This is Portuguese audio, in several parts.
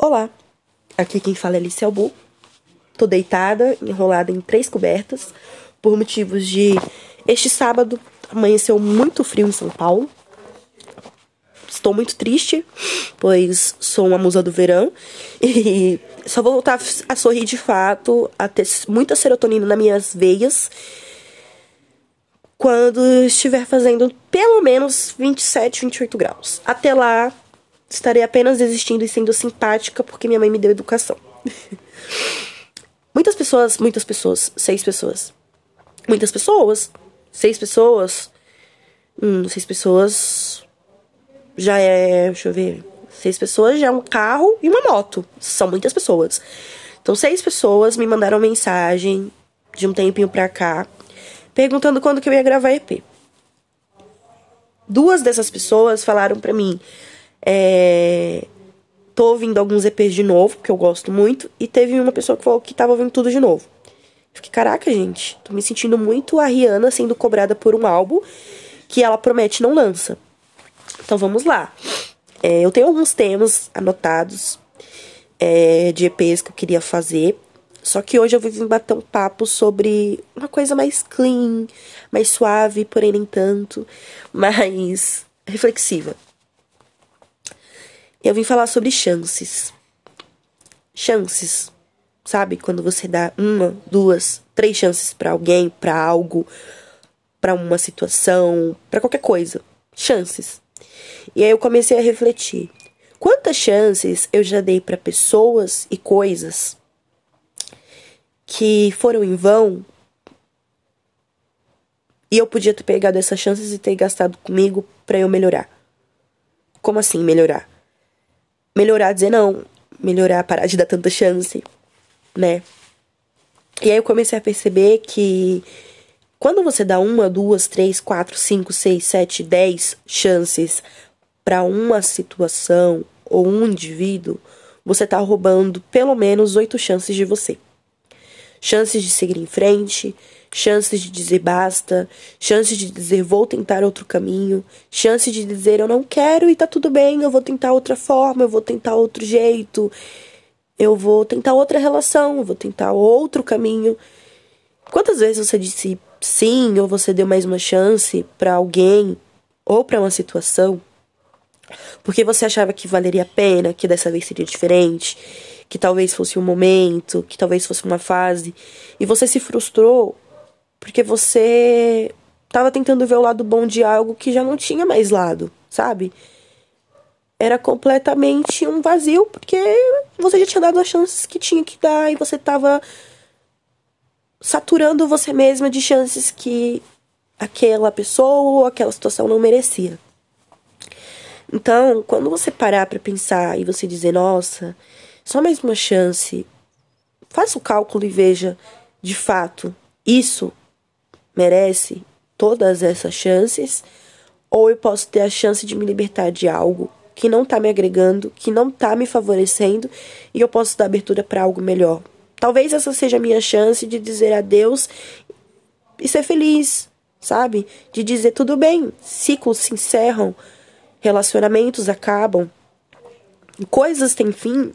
Olá, aqui quem fala é Alice Albu. Tô deitada, enrolada em três cobertas, por motivos de este sábado amanheceu muito frio em São Paulo. Estou muito triste, pois sou uma musa do verão e só vou voltar a sorrir de fato, a ter muita serotonina nas minhas veias quando estiver fazendo pelo menos 27, 28 graus. Até lá, Estarei apenas desistindo e sendo simpática porque minha mãe me deu educação. muitas pessoas, muitas pessoas, seis pessoas. Muitas pessoas, seis pessoas. Hum, seis pessoas já é, deixa eu ver. Seis pessoas já é um carro e uma moto. São muitas pessoas. Então, seis pessoas me mandaram mensagem de um tempinho pra cá, perguntando quando que eu ia gravar EP. Duas dessas pessoas falaram pra mim: é... Tô ouvindo alguns EPs de novo, porque eu gosto muito. E teve uma pessoa que falou que tava ouvindo tudo de novo. fiquei, caraca, gente, tô me sentindo muito a Rihanna sendo cobrada por um álbum que ela promete não lança. Então vamos lá. É, eu tenho alguns temas anotados é, de EPs que eu queria fazer. Só que hoje eu vim bater um papo sobre uma coisa mais clean, mais suave, porém nem tanto, mais reflexiva eu vim falar sobre chances. Chances. Sabe? Quando você dá uma, duas, três chances para alguém, para algo, para uma situação, para qualquer coisa. Chances. E aí eu comecei a refletir. Quantas chances eu já dei para pessoas e coisas que foram em vão e eu podia ter pegado essas chances e ter gastado comigo para eu melhorar? Como assim melhorar? Melhorar, dizer não, melhorar, parar de dar tanta chance, né? E aí eu comecei a perceber que quando você dá uma, duas, três, quatro, cinco, seis, sete, dez chances para uma situação ou um indivíduo, você tá roubando pelo menos oito chances de você. Chances de seguir em frente, chances de dizer basta, chances de dizer vou tentar outro caminho, chances de dizer eu não quero e tá tudo bem, eu vou tentar outra forma, eu vou tentar outro jeito, eu vou tentar outra relação, eu vou tentar outro caminho. Quantas vezes você disse sim ou você deu mais uma chance para alguém ou para uma situação porque você achava que valeria a pena, que dessa vez seria diferente, que talvez fosse um momento, que talvez fosse uma fase, e você se frustrou porque você tava tentando ver o lado bom de algo que já não tinha mais lado, sabe? Era completamente um vazio, porque você já tinha dado as chances que tinha que dar e você tava saturando você mesma de chances que aquela pessoa ou aquela situação não merecia. Então, quando você parar para pensar e você dizer, nossa, só mais uma chance, faça o cálculo e veja, de fato, isso merece todas essas chances, ou eu posso ter a chance de me libertar de algo que não está me agregando, que não está me favorecendo, e eu posso dar abertura para algo melhor. Talvez essa seja a minha chance de dizer adeus e ser feliz, sabe? De dizer tudo bem, ciclos se encerram, relacionamentos acabam, coisas têm fim,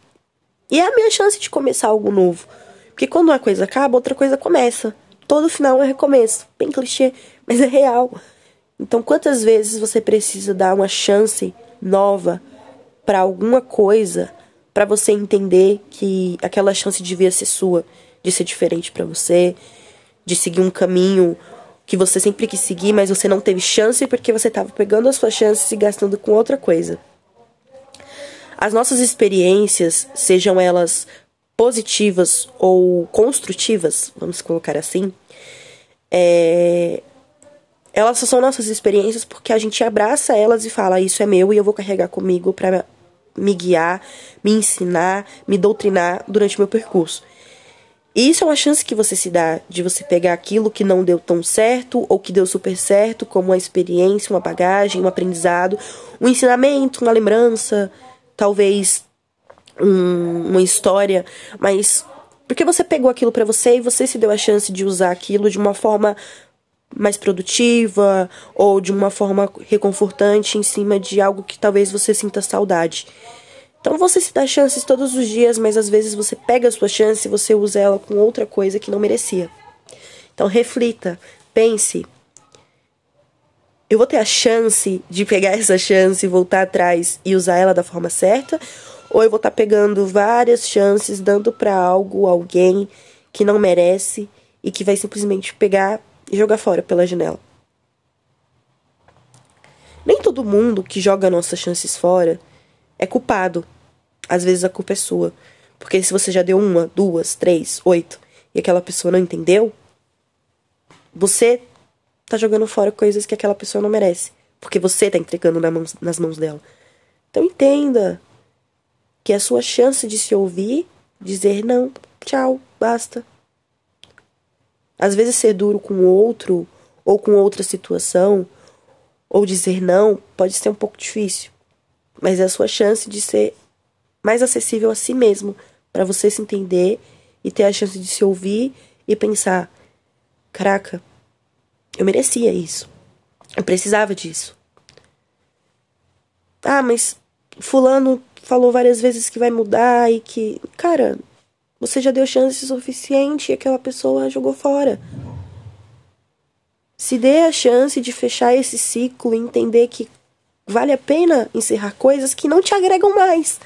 e é a minha chance de começar algo novo. Porque quando uma coisa acaba, outra coisa começa todo final é recomeço. Bem clichê, mas é real. Então, quantas vezes você precisa dar uma chance nova para alguma coisa para você entender que aquela chance devia ser sua, de ser diferente para você, de seguir um caminho que você sempre quis seguir, mas você não teve chance porque você estava pegando as suas chances e gastando com outra coisa. As nossas experiências, sejam elas positivas ou construtivas, vamos colocar assim, é, elas são nossas experiências porque a gente abraça elas e fala: Isso é meu e eu vou carregar comigo para me guiar, me ensinar, me doutrinar durante o meu percurso. E isso é uma chance que você se dá de você pegar aquilo que não deu tão certo ou que deu super certo, como uma experiência, uma bagagem, um aprendizado, um ensinamento, uma lembrança, talvez um, uma história, mas porque você pegou aquilo para você e você se deu a chance de usar aquilo de uma forma mais produtiva ou de uma forma reconfortante em cima de algo que talvez você sinta saudade. Então você se dá chances todos os dias, mas às vezes você pega a sua chance e você usa ela com outra coisa que não merecia. Então reflita, pense. Eu vou ter a chance de pegar essa chance, voltar atrás e usar ela da forma certa? Ou eu vou estar tá pegando várias chances, dando para algo, alguém que não merece e que vai simplesmente pegar e jogar fora pela janela? Nem todo mundo que joga nossas chances fora é culpado. Às vezes a culpa é sua. Porque se você já deu uma, duas, três, oito e aquela pessoa não entendeu, você tá jogando fora coisas que aquela pessoa não merece. Porque você tá entregando na nas mãos dela. Então entenda que é a sua chance de se ouvir, dizer não, tchau, basta. Às vezes ser duro com o outro ou com outra situação ou dizer não pode ser um pouco difícil mas é a sua chance de ser mais acessível a si mesmo, para você se entender e ter a chance de se ouvir e pensar: caraca, eu merecia isso. Eu precisava disso. Ah, mas fulano falou várias vezes que vai mudar e que, cara, você já deu chance suficiente e aquela pessoa jogou fora. Se dê a chance de fechar esse ciclo e entender que Vale a pena encerrar coisas que não te agregam mais.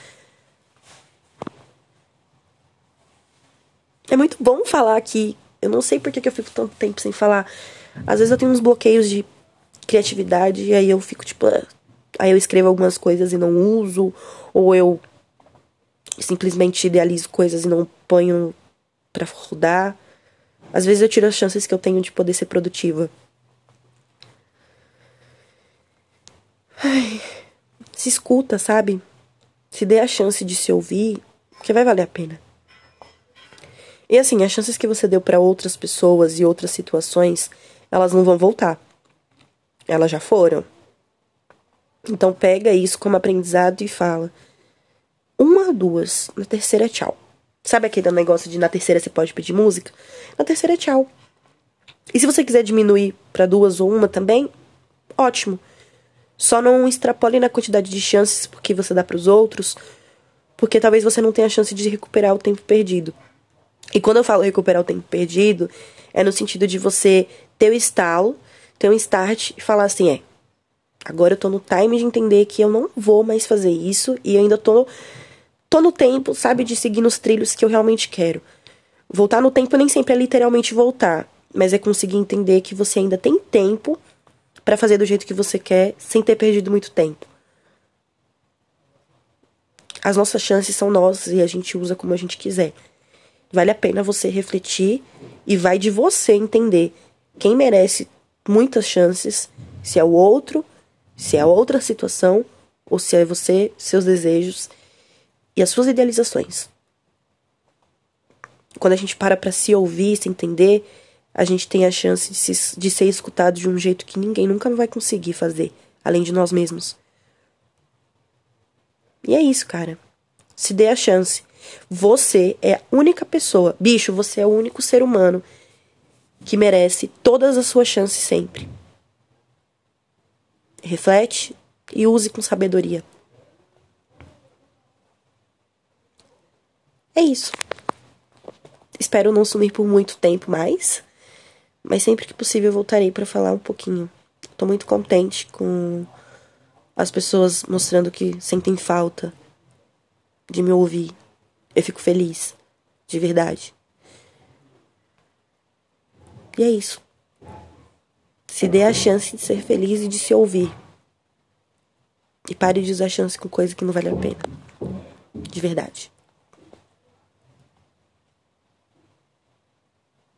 É muito bom falar aqui. Eu não sei por que eu fico tanto tempo sem falar. Às vezes eu tenho uns bloqueios de criatividade e aí eu fico tipo. Ah, aí eu escrevo algumas coisas e não uso. Ou eu simplesmente idealizo coisas e não ponho pra rodar. Às vezes eu tiro as chances que eu tenho de poder ser produtiva. Ai, se escuta, sabe? Se dê a chance de se ouvir, que vai valer a pena. E assim, as chances que você deu para outras pessoas e outras situações, elas não vão voltar. Elas já foram. Então pega isso como aprendizado e fala: uma, duas, na terceira tchau. Sabe aquele negócio de na terceira você pode pedir música? Na terceira tchau. E se você quiser diminuir para duas ou uma também, ótimo. Só não extrapole na quantidade de chances porque você dá para os outros, porque talvez você não tenha a chance de recuperar o tempo perdido. E quando eu falo recuperar o tempo perdido, é no sentido de você ter o estalo, ter um start e falar assim: é, agora eu tô no time de entender que eu não vou mais fazer isso e ainda tô, tô no tempo, sabe, de seguir nos trilhos que eu realmente quero. Voltar no tempo nem sempre é literalmente voltar, mas é conseguir entender que você ainda tem tempo para fazer do jeito que você quer, sem ter perdido muito tempo. As nossas chances são nossas e a gente usa como a gente quiser. Vale a pena você refletir e vai de você entender quem merece muitas chances, se é o outro, se é outra situação, ou se é você, seus desejos e as suas idealizações. Quando a gente para para se ouvir, se entender, a gente tem a chance de, se, de ser escutado de um jeito que ninguém nunca vai conseguir fazer, além de nós mesmos. E é isso, cara. Se dê a chance. Você é a única pessoa, bicho, você é o único ser humano que merece todas as suas chances sempre. Reflete e use com sabedoria. É isso. Espero não sumir por muito tempo mais. Mas sempre que possível voltarei para falar um pouquinho. Tô muito contente com as pessoas mostrando que sentem falta de me ouvir. Eu fico feliz, de verdade. E é isso. Se dê a chance de ser feliz e de se ouvir. E pare de usar chance com coisa que não vale a pena. De verdade.